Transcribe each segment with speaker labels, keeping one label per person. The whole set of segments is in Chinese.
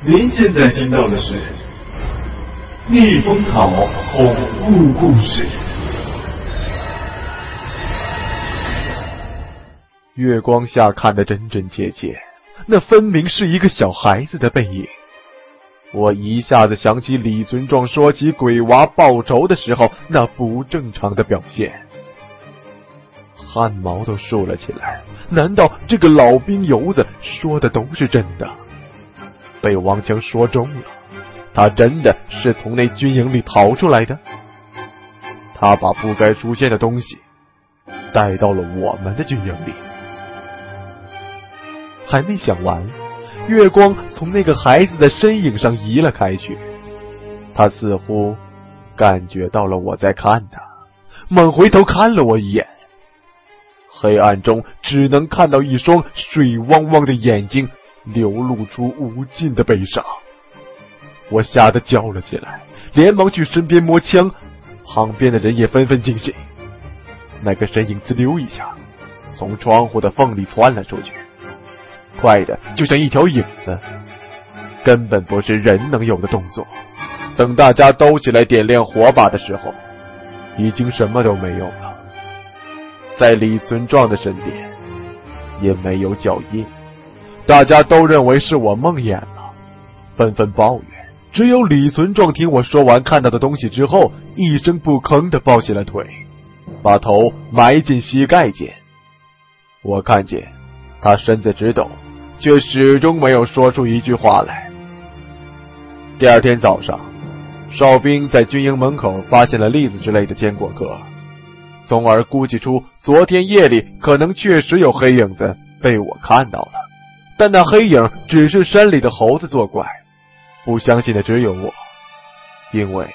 Speaker 1: 您现在听到的是《逆风草恐怖故事》。
Speaker 2: 月光下看得真真切切，那分明是一个小孩子的背影。我一下子想起李存壮说起鬼娃报仇的时候那不正常的表现，汗毛都竖了起来。难道这个老兵油子说的都是真的？被王强说中了，他真的是从那军营里逃出来的。他把不该出现的东西带到了我们的军营里。还没想完，月光从那个孩子的身影上移了开去。他似乎感觉到了我在看他，猛回头看了我一眼。黑暗中只能看到一双水汪汪的眼睛。流露出无尽的悲伤，我吓得叫了起来，连忙去身边摸枪，旁边的人也纷纷惊醒。那个身影呲溜一下，从窗户的缝里窜了出去，快的就像一条影子，根本不是人能有的动作。等大家都起来点亮火把的时候，已经什么都没有了，在李存壮的身边，也没有脚印。大家都认为是我梦魇了，纷纷抱怨。只有李存壮听我说完看到的东西之后，一声不吭的抱起了腿，把头埋进膝盖间。我看见他身子直抖，却始终没有说出一句话来。第二天早上，哨兵在军营门口发现了栗子之类的坚果壳，从而估计出昨天夜里可能确实有黑影子被我看到了。但那黑影只是山里的猴子作怪，不相信的只有我，因为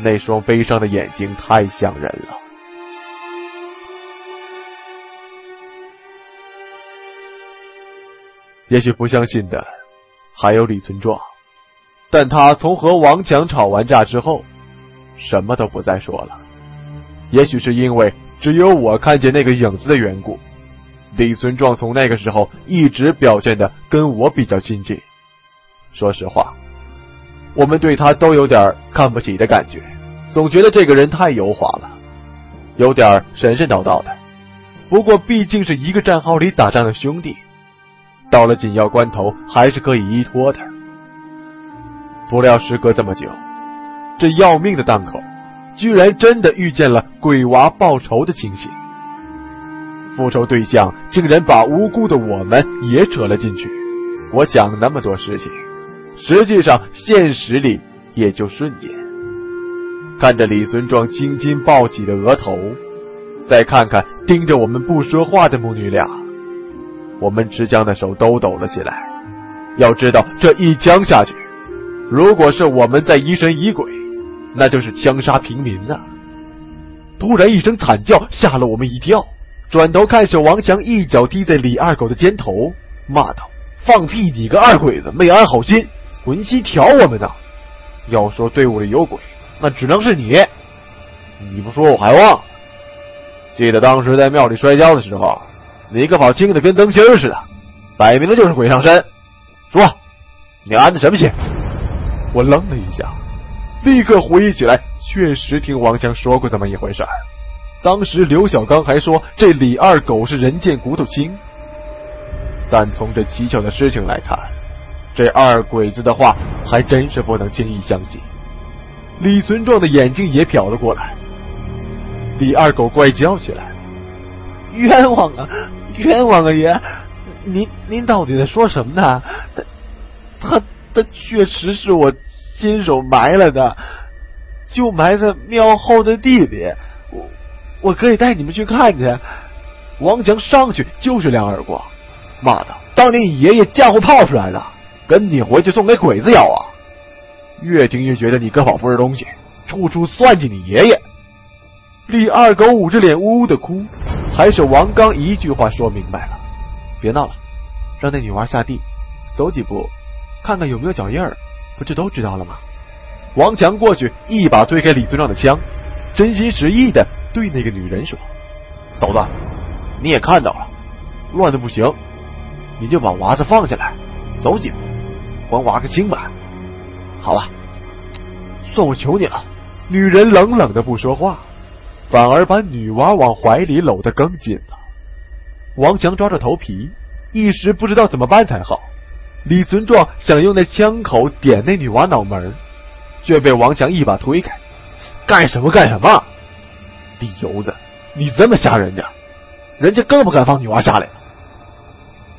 Speaker 2: 那双悲伤的眼睛太像人了。也许不相信的还有李存壮，但他从和王强吵完架之后，什么都不再说了。也许是因为只有我看见那个影子的缘故。李存壮从那个时候一直表现的跟我比较亲近。说实话，我们对他都有点看不起的感觉，总觉得这个人太油滑了，有点神神叨叨的。不过毕竟是一个战壕里打仗的兄弟，到了紧要关头还是可以依托的。不料时隔这么久，这要命的档口，居然真的遇见了鬼娃报仇的情形。复仇对象竟然把无辜的我们也扯了进去。我想那么多事情，实际上现实里也就瞬间。看着李存壮青筋暴起的额头，再看看盯着我们不说话的母女俩，我们持枪的手都抖了起来。要知道，这一枪下去，如果是我们在疑神疑鬼，那就是枪杀平民呐！突然一声惨叫，吓了我们一跳，转头看着王强，一脚踢在李二狗的肩头，骂道：“放屁！你个二鬼子，没安好心，存心挑我们呢！要说队伍里有鬼，那只能是你。你不说我还忘，记得当时在庙里摔跤的时候，你可跑轻的跟灯芯似的，摆明了就是鬼上身。说，你安的什么心？”我愣了一下，立刻回忆起来。确实听王强说过这么一回事儿，当时刘小刚还说这李二狗是人见骨头轻，但从这蹊跷的事情来看，这二鬼子的话还真是不能轻易相信。李存壮的眼睛也瞟了过来，李二狗怪叫起来：“冤枉啊，冤枉啊！爷，您您到底在说什么呢？他他他确实是我亲手埋了的。”就埋在庙后的地里，我可以带你们去看去。王强上去就是两耳光，骂的，当年你爷爷嫁祸泡出来的，跟你回去送给鬼子咬啊！越听越觉得你哥跑不是东西，处处算计你爷爷。李二狗捂着脸呜呜的哭，还是王刚一句话说明白了：别闹了，让那女娃下地，走几步，看看有没有脚印儿，不就都知道了吗？王强过去，一把推开李村长的枪，真心实意的对那个女人说：“嫂子，你也看到了，乱的不行，你就把娃子放下来，走几步，还娃个清白。好吧，算我求你了。”女人冷冷的不说话，反而把女娃往怀里搂得更紧了。王强抓着头皮，一时不知道怎么办才好。李存壮想用那枪口点那女娃脑门却被王强一把推开，干什么干什么？李油子，你这么吓人家，人家更不敢放女娃下来。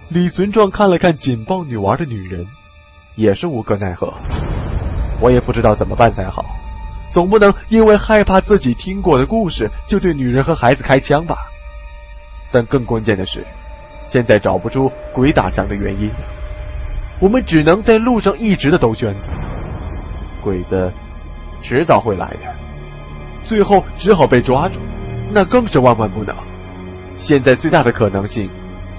Speaker 2: 李存壮看了看紧抱女娃的女人，也是无可奈何。我也不知道怎么办才好，总不能因为害怕自己听过的故事就对女人和孩子开枪吧？但更关键的是，现在找不出鬼打墙的原因，我们只能在路上一直的兜圈子。鬼子迟早会来的，最后只好被抓住，那更是万万不能。现在最大的可能性，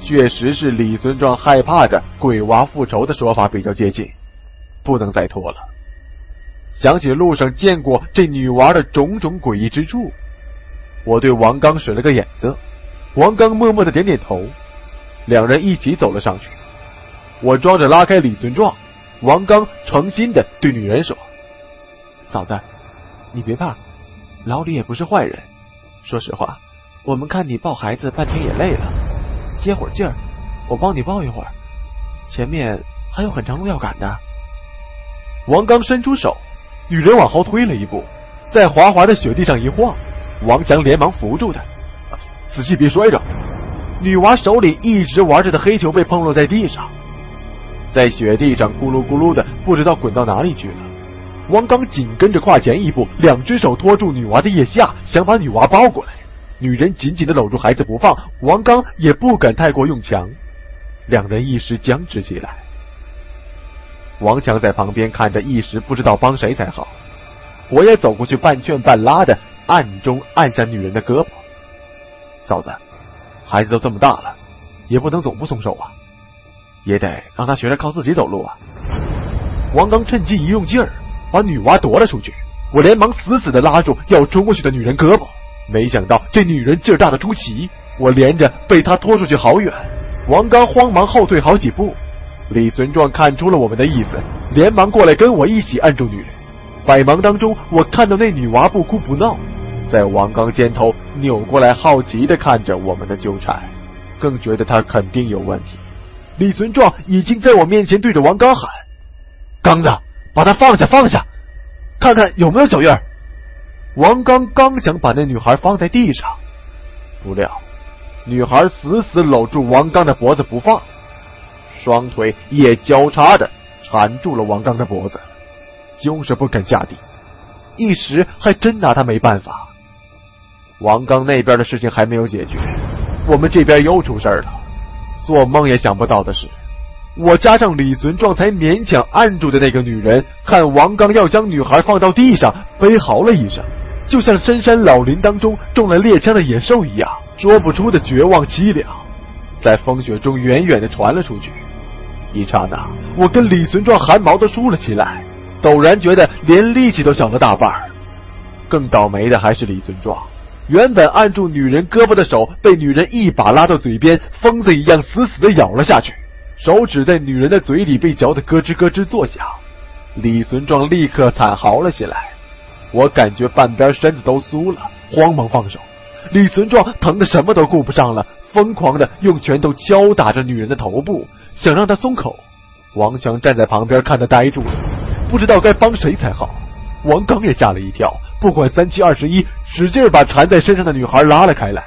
Speaker 2: 确实是李存壮害怕的“鬼娃复仇”的说法比较接近，不能再拖了。想起路上见过这女娃的种种诡异之处，我对王刚使了个眼色，王刚默默的点点头，两人一起走了上去。我装着拉开李存壮，王刚诚心的对女人说。嫂子，你别怕，老李也不是坏人。说实话，我们看你抱孩子半天也累了，歇会儿劲儿，我帮你抱一会儿。前面还有很长路要赶的。王刚伸出手，女人往后退了一步，在滑滑的雪地上一晃，王强连忙扶住她，仔细别摔着。女娃手里一直玩着的黑球被碰落在地上，在雪地上咕噜咕噜的，不知道滚到哪里去了。王刚紧跟着跨前一步，两只手托住女娃的腋下，想把女娃抱过来。女人紧紧的搂住孩子不放，王刚也不敢太过用强，两人一时僵持起来。王强在旁边看着，一时不知道帮谁才好。我也走过去，半劝半拉的，暗中按下女人的胳膊：“嫂子，孩子都这么大了，也不能总不松手啊，也得让他学着靠自己走路啊。”王刚趁机一用劲儿。把女娃夺了出去，我连忙死死的拉住要冲过去的女人胳膊，没想到这女人劲儿大的出奇，我连着被她拖出去好远。王刚慌忙后退好几步，李存壮看出了我们的意思，连忙过来跟我一起按住女人。百忙当中，我看到那女娃不哭不闹，在王刚肩头扭过来，好奇的看着我们的纠缠，更觉得他肯定有问题。李存壮已经在我面前对着王刚喊：“刚子。”把他放下，放下，看看有没有脚印。王刚刚想把那女孩放在地上，不料女孩死死搂住王刚的脖子不放，双腿也交叉着缠住了王刚的脖子。就是不肯下地，一时还真拿他没办法。王刚那边的事情还没有解决，我们这边又出事了。做梦也想不到的是，我加上李存壮才勉强按住的那个女人，看王刚要将女孩放到地上，悲嚎了一声，就像深山老林当中中了猎枪的野兽一样，说不出的绝望凄凉，在风雪中远远的传了出去。一刹那，我跟李存壮汗毛都竖了起来，陡然觉得连力气都小了大半更倒霉的还是李存壮。原本按住女人胳膊的手被女人一把拉到嘴边，疯子一样死死的咬了下去，手指在女人的嘴里被嚼得咯吱咯吱作响。李存壮立刻惨嚎了起来，我感觉半边身子都酥了，慌忙放手。李存壮疼得什么都顾不上了，疯狂的用拳头敲打着女人的头部，想让她松口。王强站在旁边看得呆住了，不知道该帮谁才好。王刚也吓了一跳，不管三七二十一，使劲把缠在身上的女孩拉了开来，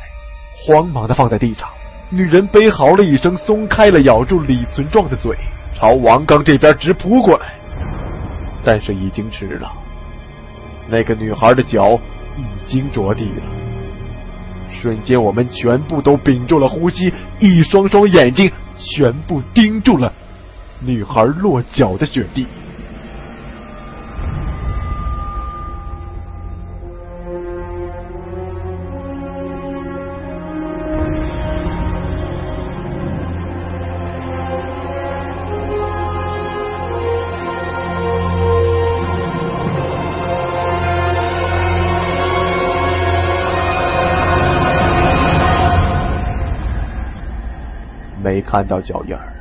Speaker 2: 慌忙的放在地上。女人悲嚎了一声，松开了咬住李存壮的嘴，朝王刚这边直扑过来。但是已经迟了，那个女孩的脚已经着地了。瞬间，我们全部都屏住了呼吸，一双双眼睛全部盯住了女孩落脚的雪地。没看到脚印儿。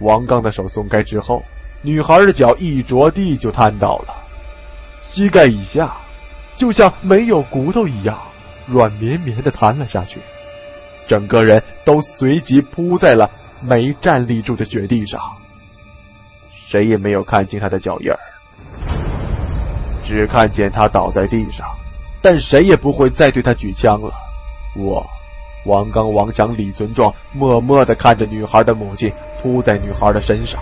Speaker 2: 王刚的手松开之后，女孩的脚一着地就瘫倒了，膝盖以下就像没有骨头一样软绵绵的瘫了下去，整个人都随即扑在了没站立住的雪地上。谁也没有看清他的脚印儿，只看见他倒在地上，但谁也不会再对他举枪了。我。王刚、王强、李存壮默默的看着女孩的母亲扑在女孩的身上，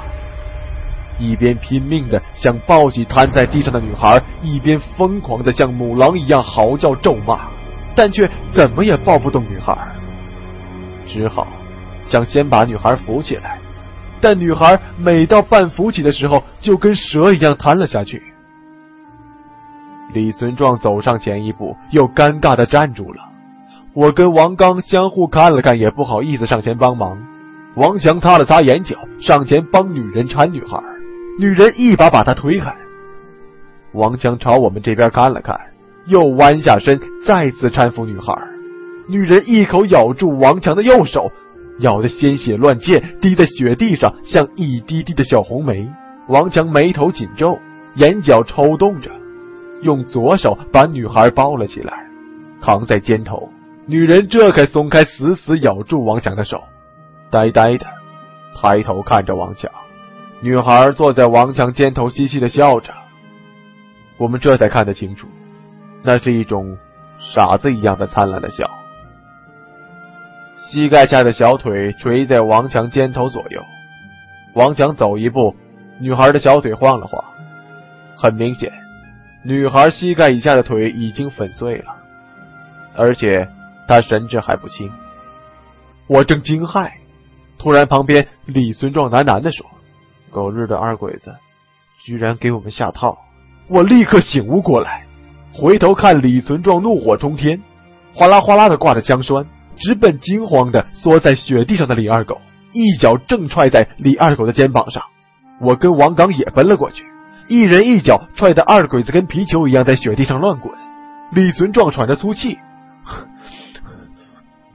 Speaker 2: 一边拼命的想抱起瘫在地上的女孩，一边疯狂的像母狼一样嚎叫咒骂，但却怎么也抱不动女孩，只好想先把女孩扶起来，但女孩每到半扶起的时候，就跟蛇一样瘫了下去。李存壮走上前一步，又尴尬的站住了。我跟王刚相互看了看，也不好意思上前帮忙。王强擦了擦眼角，上前帮女人搀女孩。女人一把把他推开。王强朝我们这边看了看，又弯下身，再次搀扶女孩。女人一口咬住王强的右手，咬得鲜血乱溅，滴在雪地上，像一滴滴的小红梅。王强眉头紧皱，眼角抽动着，用左手把女孩抱了起来，扛在肩头。女人这才松开死死咬住王强的手，呆呆的抬头看着王强。女孩坐在王强肩头，嘻嘻的笑着。我们这才看得清楚，那是一种傻子一样的灿烂的笑。膝盖下的小腿垂在王强肩头左右，王强走一步，女孩的小腿晃了晃。很明显，女孩膝盖以下的腿已经粉碎了，而且。他神志还不清，我正惊骇，突然旁边李存壮喃喃地说：“狗日的二鬼子，居然给我们下套！”我立刻醒悟过来，回头看李存壮怒火冲天，哗啦哗啦的挂着枪栓，直奔惊慌的缩在雪地上的李二狗，一脚正踹在李二狗的肩膀上。我跟王刚也奔了过去，一人一脚踹得二鬼子跟皮球一样在雪地上乱滚。李存壮喘着粗气。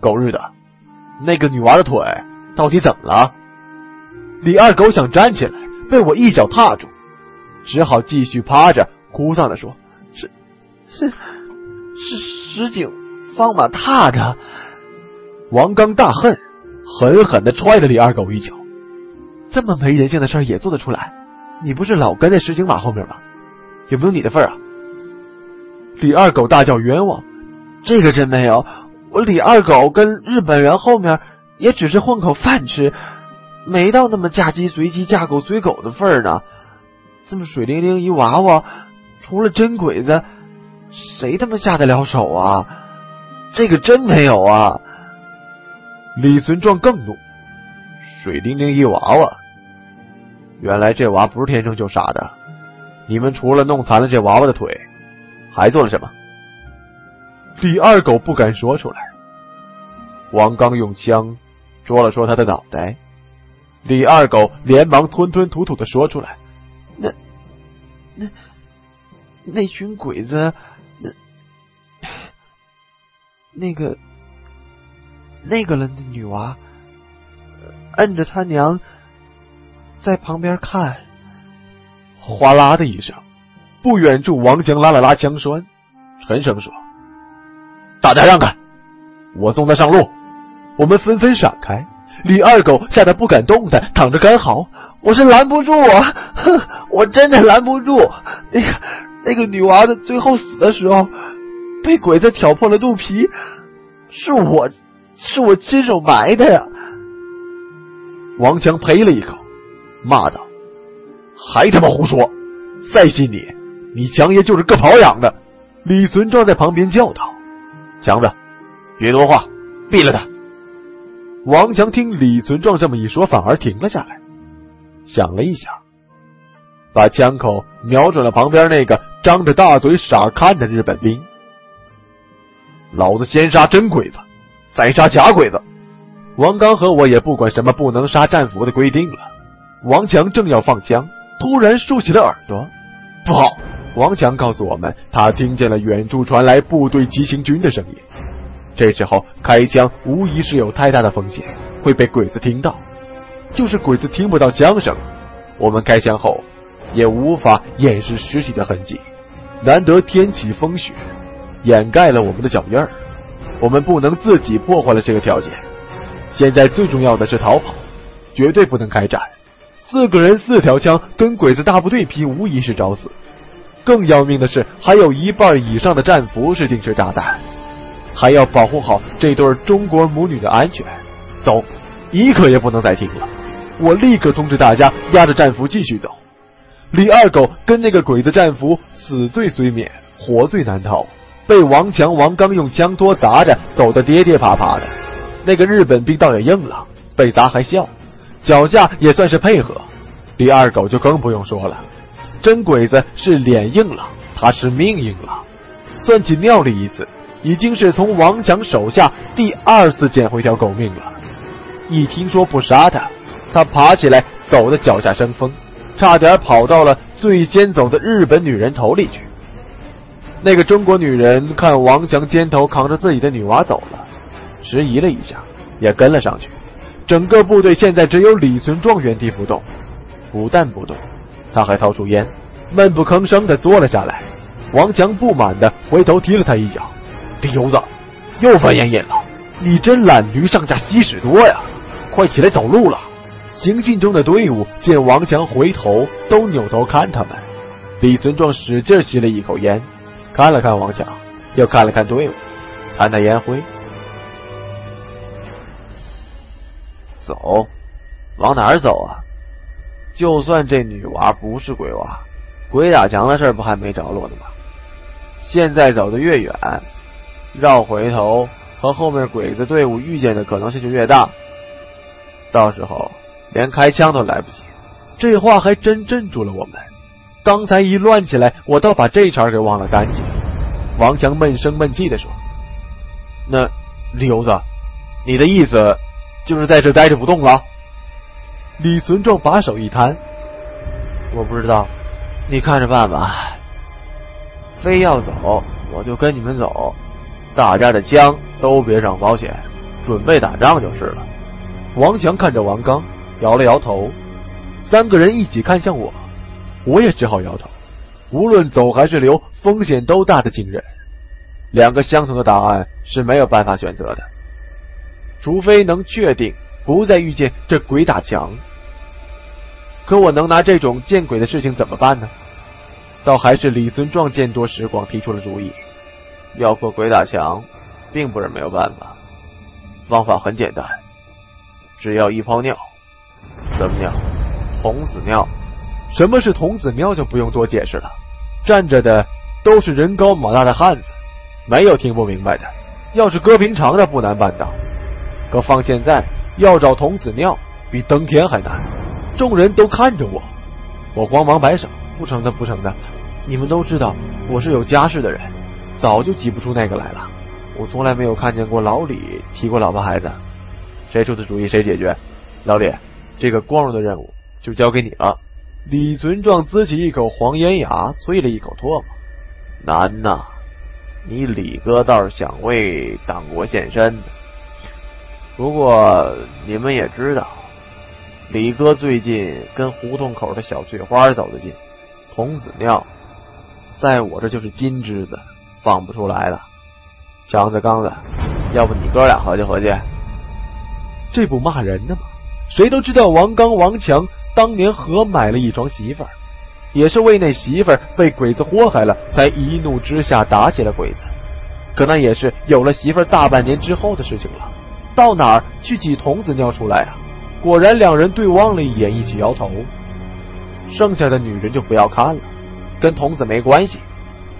Speaker 2: 狗日的，那个女娃的腿到底怎么了？李二狗想站起来，被我一脚踏住，只好继续趴着，哭丧的说：“是，是，是石井方马踏的。”王刚大恨，狠狠的踹了李二狗一脚。这么没人性的事也做得出来？你不是老跟在石井马后面吗？有没有你的份啊？李二狗大叫冤枉，这个真没有。我李二狗跟日本人后面也只是混口饭吃，没到那么嫁鸡随鸡嫁狗随狗的份儿呢。这么水灵灵一娃娃，除了真鬼子，谁他妈下得了手啊？这个真没有啊！李存壮更怒，水灵灵一娃娃，原来这娃不是天生就傻的。你们除了弄残了这娃娃的腿，还做了什么？李二狗不敢说出来。王刚用枪戳了戳他的脑袋。李二狗连忙吞吞吐吐的说出来：“那、那、那群鬼子，那、那个、那个人的女娃，摁着他娘在旁边看。”哗啦的一声，不远处王强拉了拉枪栓，沉声说：“大家让开，我送他上路。”我们纷纷闪开。李二狗吓得不敢动弹，躺着干嚎：“我是拦不住啊，哼，我真的拦不住。那个那个女娃子最后死的时候，被鬼子挑破了肚皮，是我，是我亲手埋的呀。”王强呸了一口，骂道：“还他妈胡说！再信你，你强爷就是个跑养的。”李存壮在旁边叫道：“强子，别多话，毙了他！”王强听李存壮这么一说，反而停了下来，想了一想，把枪口瞄准了旁边那个张着大嘴傻看的日本兵。老子先杀真鬼子，再杀假鬼子。王刚和我也不管什么不能杀战俘的规定了。王强正要放枪，突然竖起了耳朵。不好！王强告诉我们，他听见了远处传来部队急行军的声音。这时候开枪无疑是有太大的风险，会被鬼子听到。就是鬼子听不到枪声，我们开枪后也无法掩饰尸体的痕迹。难得天起风雪，掩盖了我们的脚印儿，我们不能自己破坏了这个条件。现在最重要的是逃跑，绝对不能开战。四个人四条枪跟鬼子大部队拼，无疑是找死。更要命的是，还有一半以上的战俘是定时炸弹。还要保护好这对中国母女的安全，走，一刻也不能再停了。我立刻通知大家，押着战俘继续走。李二狗跟那个鬼子战俘死罪虽免，活罪难逃，被王强、王刚用枪托砸着，走得跌跌爬爬的。那个日本兵倒也硬了，被砸还笑，脚下也算是配合。李二狗就更不用说了，真鬼子是脸硬了，他是命硬了。算起庙里一次。已经是从王强手下第二次捡回条狗命了。一听说不杀他，他爬起来走的脚下生风，差点跑到了最先走的日本女人头里去。那个中国女人看王强肩头扛着自己的女娃走了，迟疑了一下，也跟了上去。整个部队现在只有李存壮原地不动，不但不动，他还掏出烟，闷不吭声的坐了下来。王强不满的回头踢了他一脚。李油子，又犯烟瘾了！你真懒驴上架吸屎多呀！快起来走路了。行进中的队伍见王强回头，都扭头看他们。李存壮使劲吸了一口烟，看了看王强，又看了看队伍，弹弹烟灰。走，往哪儿走啊？就算这女娃不是鬼娃，鬼打墙的事不还没着落呢吗？现在走的越远。绕回头和后面鬼子队伍遇见的可能性就越大，到时候连开枪都来不及。这话还真镇住了我们。刚才一乱起来，我倒把这茬给忘了干净。王强闷声闷气的说：“那刘子，你的意思就是在这待着不动了？”李存壮把手一摊：“我不知道，你看着办吧。非要走，我就跟你们走。”大家的枪都别上保险，准备打仗就是了。王强看着王刚，摇了摇头。三个人一起看向我，我也只好摇头。无论走还是留，风险都大的惊人。两个相同的答案是没有办法选择的，除非能确定不再遇见这鬼打墙。可我能拿这种见鬼的事情怎么办呢？倒还是李存壮见多识广，提出了主意。要破鬼打墙，并不是没有办法。方法很简单，只要一泡尿，什么尿？童子尿，什么是童子尿就不用多解释了，站着的都是人高马大的汉子，没有听不明白的。要是搁平常的不难办到，可放现在要找童子尿比登天还难。众人都看着我，我慌忙摆手：“不成的，不成的。你们都知道我是有家室的人，早就挤不出那个来了。我从来没有看见过老李提过老婆孩子。谁出的主意谁解决。老李，这个光荣的任务就交给你了。”李存壮呲起一口黄烟牙，啐了一口唾沫：“难呐！你李哥倒是想为党国献身。不过你们也知道，李哥最近跟胡同口的小翠花走得近，童子尿在我这就是金枝子，放不出来了。强子、刚子，要不你哥俩合计合计？这不骂人呢吗？谁都知道王刚、王强。”当年合买了一床媳妇儿，也是为那媳妇儿被鬼子祸害了，才一怒之下打起了鬼子。可那也是有了媳妇儿大半年之后的事情了。到哪儿去挤童子尿出来啊？果然，两人对望了一眼，一起摇头。剩下的女人就不要看了，跟童子没关系。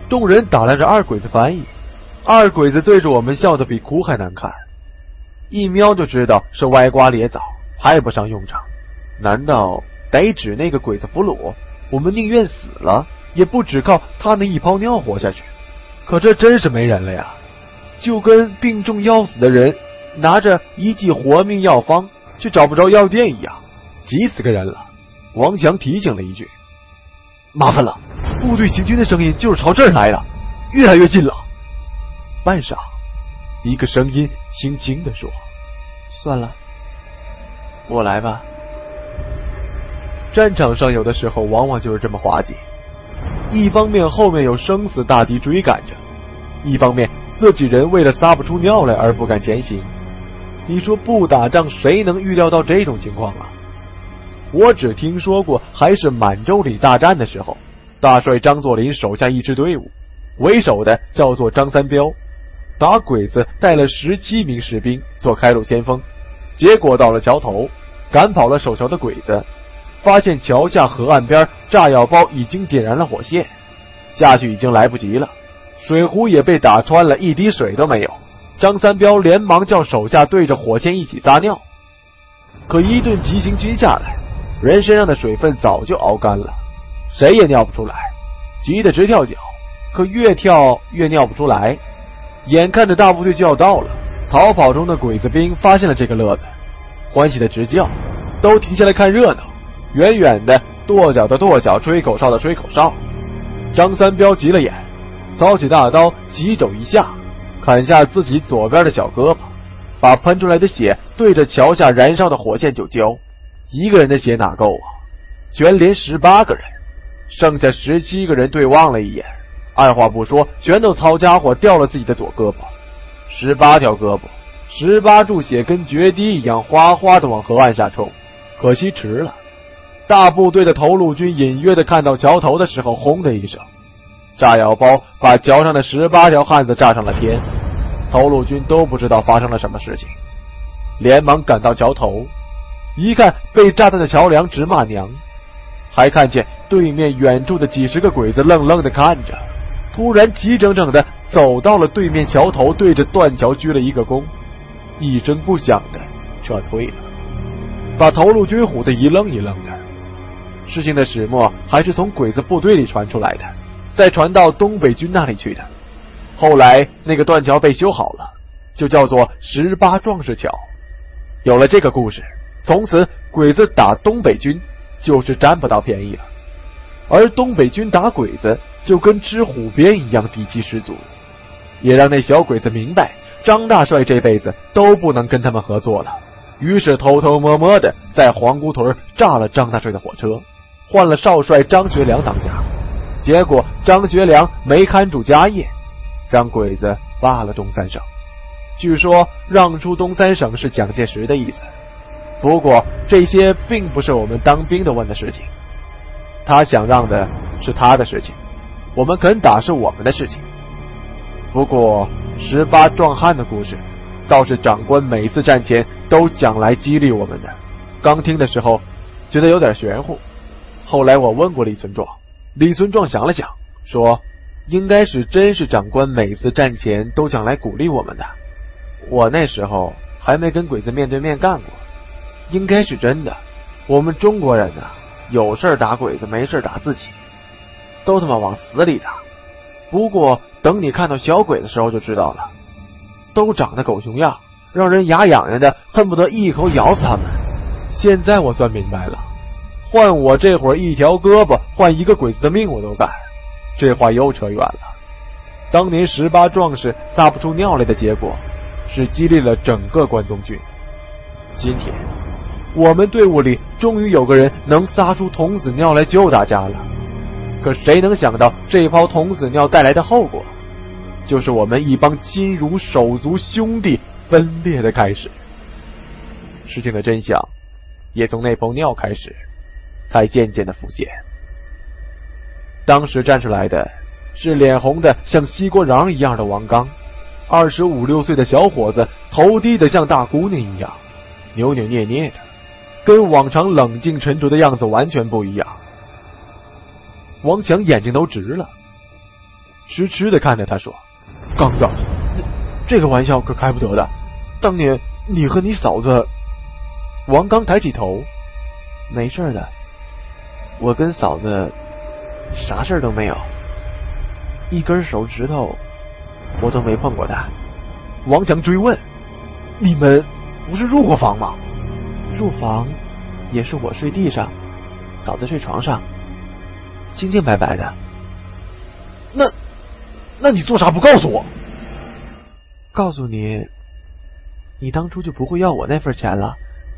Speaker 2: 众人打量着二鬼子翻译，二鬼子对着我们笑得比哭还难看，一瞄就知道是歪瓜裂枣，派不上用场。难道得指那个鬼子俘虏？我们宁愿死了，也不只靠他那一泡尿活下去。可这真是没人了呀！就跟病重要死的人拿着一剂活命药方，却找不着药店一样，急死个人了。王强提醒了一句：“麻烦了，部队行军的声音就是朝这儿来的，越来越近了。”半晌，一个声音轻轻的说：“算了，我来吧。”战场上有的时候往往就是这么滑稽，一方面后面有生死大敌追赶着，一方面自己人为了撒不出尿来而不敢前行。你说不打仗谁能预料到这种情况啊？我只听说过，还是满洲里大战的时候，大帅张作霖手下一支队伍，为首的叫做张三彪，打鬼子带了十七名士兵做开路先锋，结果到了桥头，赶跑了守桥的鬼子。发现桥下河岸边炸药包已经点燃了火线，下去已经来不及了，水壶也被打穿了，一滴水都没有。张三彪连忙叫手下对着火线一起撒尿，可一顿急行军下来，人身上的水分早就熬干了，谁也尿不出来，急得直跳脚，可越跳越尿不出来。眼看着大部队就要到了，逃跑中的鬼子兵发现了这个乐子，欢喜的直叫，都停下来看热闹。远远的跺脚的跺脚，吹口哨的吹口哨。张三彪急了眼，操起大刀，急肘一下，砍下自己左边的小胳膊，把喷出来的血对着桥下燃烧的火线就浇。一个人的血哪够啊？全连十八个人，剩下十七个人对望了一眼，二话不说，全都操家伙掉了自己的左胳膊。十八条胳膊，十八柱血，跟决堤一样哗哗的往河岸下冲。可惜迟了。大部队的头路军隐约的看到桥头的时候，轰的一声，炸药包把桥上的十八条汉子炸上了天。头路军都不知道发生了什么事情，连忙赶到桥头，一看被炸断的桥梁，直骂娘。还看见对面远处的几十个鬼子愣愣的看着，突然齐整整的走到了对面桥头，对着断桥鞠了一个躬，一声不响的撤退了，把头路军唬得一愣一愣的。事情的始末还是从鬼子部队里传出来的，再传到东北军那里去的。后来那个断桥被修好了，就叫做十八壮士桥。有了这个故事，从此鬼子打东北军就是占不到便宜了，而东北军打鬼子就跟吃虎鞭一样底气十足，也让那小鬼子明白张大帅这辈子都不能跟他们合作了。于是偷偷摸摸的在黄姑屯炸了张大帅的火车。换了少帅张学良当家，结果张学良没看住家业，让鬼子罢了东三省。据说让出东三省是蒋介石的意思，不过这些并不是我们当兵的问的事情。他想让的是他的事情，我们肯打是我们的事情。不过十八壮汉的故事，倒是长官每次战前都讲来激励我们的。刚听的时候，觉得有点玄乎。后来我问过李存壮，李存壮想了想，说：“应该是真是长官每次战前都讲来鼓励我们的。我那时候还没跟鬼子面对面干过，应该是真的。我们中国人呢，有事打鬼子，没事打自己，都他妈往死里打。不过等你看到小鬼的时候就知道了，都长得狗熊样，让人牙痒痒的，恨不得一口咬死他们。现在我算明白了。”换我这会儿一条胳膊换一个鬼子的命我都干，这话又扯远了。当年十八壮士撒不出尿来的结果，是激励了整个关东军。今天我们队伍里终于有个人能撒出童子尿来救大家了。可谁能想到这泡童子尿带来的后果，就是我们一帮亲如手足兄弟分裂的开始。事情的真相也从那泡尿开始。才渐渐的浮现。当时站出来的是脸红的像西瓜瓤一样的王刚，二十五六岁的小伙子，头低的像大姑娘一样，扭扭捏捏的，跟往常冷静沉着的样子完全不一样。王强眼睛都直了，痴痴的看着他说：“刚子，这个玩笑可开不得的。当年你和你嫂子……”王刚抬起头：“没事的。”我跟嫂子啥事儿都没有，一根手指头我都没碰过她。王强追问：“你们不是入过房吗？”入房也是我睡地上，嫂子睡床上，清清白白的。那，那你做啥不告诉我？告诉你，你当初就不会要我那份钱了。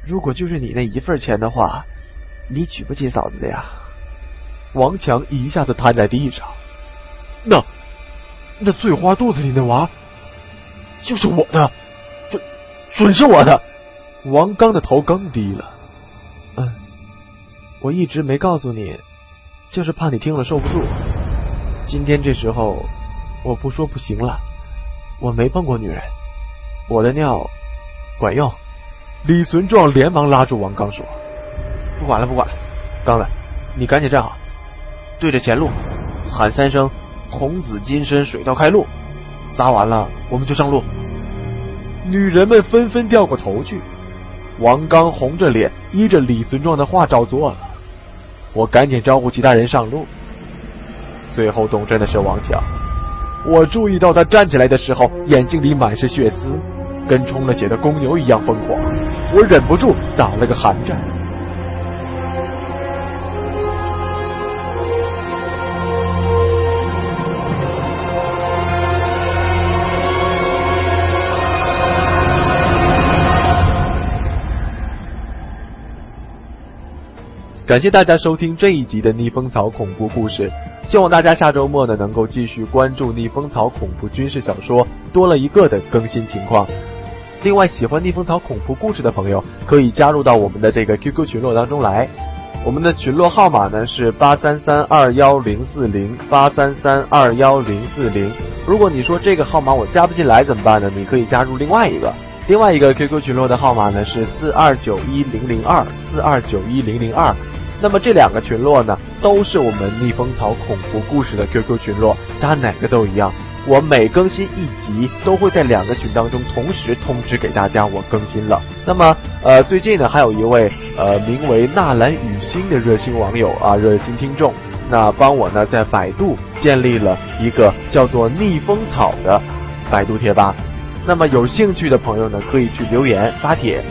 Speaker 2: 如果就是你那一份钱的话。你娶不起嫂子的呀！王强一下子瘫在地上。那那翠花肚子里那娃就是我的，准准是我的。王刚的头更低了。嗯，我一直没告诉你，就是怕你听了受不住。今天这时候，我不说不行了。我没碰过女人，我的尿管用。李存壮连忙拉住王刚说。不管了，不管了，刚子，你赶紧站好，对着前路喊三声“童子金身，水道开路”，撒完了我们就上路。女人们纷纷掉过头去。王刚红着脸依着李存壮的话照做了。我赶紧招呼其他人上路。最后动身的是王强。我注意到他站起来的时候，眼睛里满是血丝，跟充了血的公牛一样疯狂。我忍不住打了个寒战。感谢大家收听这一集的逆风草恐怖故事，希望大家下周末呢能够继续关注逆风草恐怖军事小说多了一个的更新情况。另外，喜欢逆风草恐怖故事的朋友可以加入到我们的这个 QQ 群落当中来，我们的群落号码呢是八三三二幺零四零八三三二幺零四零。如果你说这个号码我加不进来怎么办呢？你可以加入另外一个，另外一个 QQ 群落的号码呢是四二九一零零二四二九一零零二。那么这两个群落呢，都是我们逆风草恐怖故事的 QQ 群落，加哪个都一样。我每更新一集，都会在两个群当中同时通知给大家我更新了。那么，呃，最近呢，还有一位呃名为纳兰雨欣的热心网友啊，热心听众，那帮我呢在百度建立了一个叫做逆风草的百度贴吧。那么有兴趣的朋友呢，可以去留言发帖。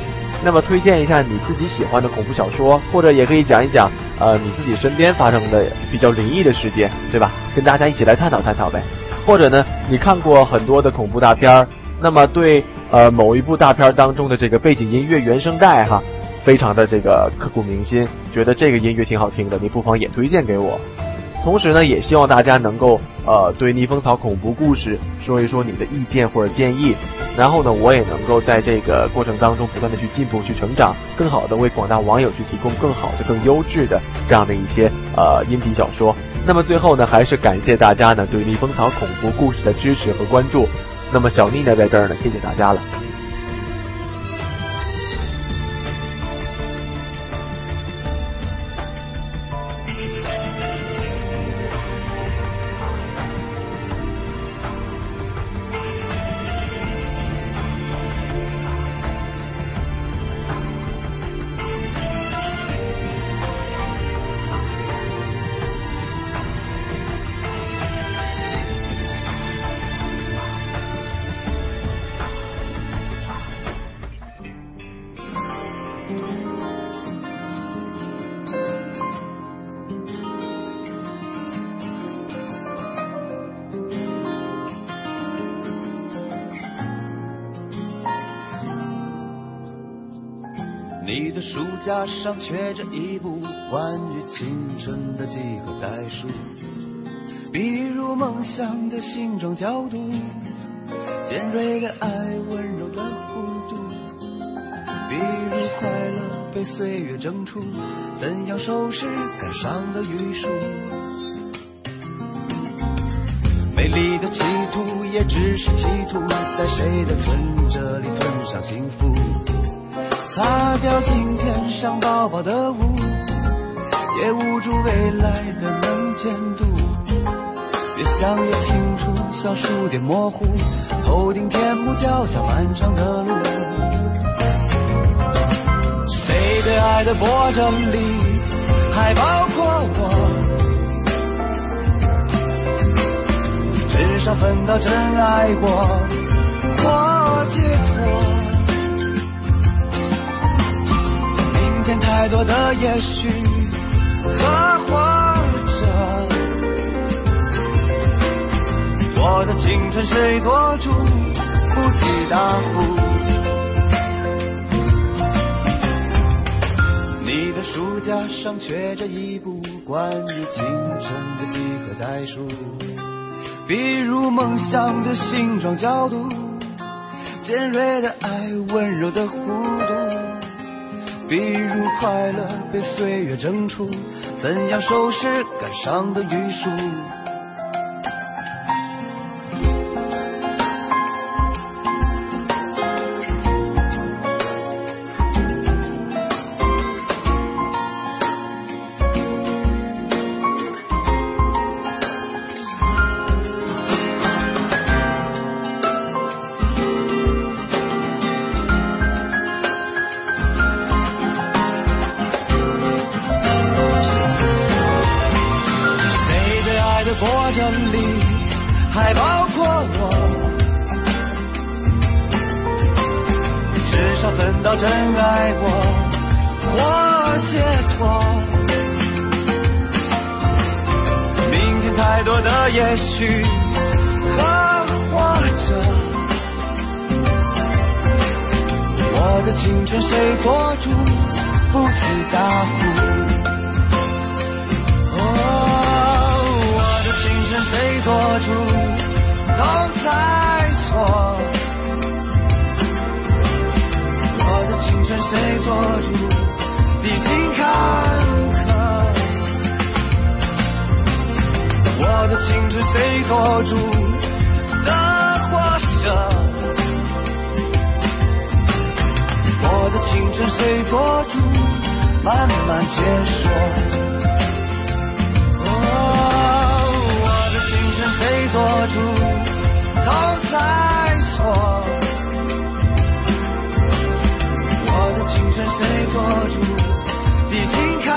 Speaker 2: 那么推荐一下你自己喜欢的恐怖小说，或者也可以讲一讲，呃，你自己身边发生的比较灵异的事件，对吧？跟大家一起来探讨探讨呗。或者呢，你看过很多的恐怖大片儿，那么对呃某一部大片当中的这个背景音乐原声带哈，非常的这个刻骨铭心，觉得这个音乐挺好听的，你不妨也推荐给我。同时呢，也希望大家能够呃对逆风草恐怖故事说一说你的意见或者建议，然后呢，我也能够在这个过程当中不断的去进步、去成长，更好的为广大网友去提供更好的、更优质的这样的一些呃音频小说。那么最后呢，还是感谢大家呢对逆风草恐怖故事的支持和关注。那么小妮呢在这儿呢，谢谢大家了。
Speaker 3: 加上缺着一部关于青春的几何代数，比如梦想的形状角度，尖锐的爱温柔的弧度，比如快乐被岁月蒸出，怎样收拾感伤的余数。美丽的企图也只是企图，在谁的存折里存上幸福。擦掉镜片上薄薄的雾，也捂住未来的能见度。越想越清楚，小数点模糊，头顶天幕，脚下漫长的路。谁对爱的波折里，还包括我？至少分到真爱过，我天太多的也许和或者，我的青春谁做主？不计大呼。你的书架上缺着一部关于青春的几何代数，比如梦想的形状角度，尖锐的爱，温柔的弧度。比如快乐被岁月蒸出，怎样收拾感伤的余束？青春谁做主的画蛇？我的青春谁做主？慢慢解说。哦，我的青春谁做主？都在错。我的青春谁做主？已经开。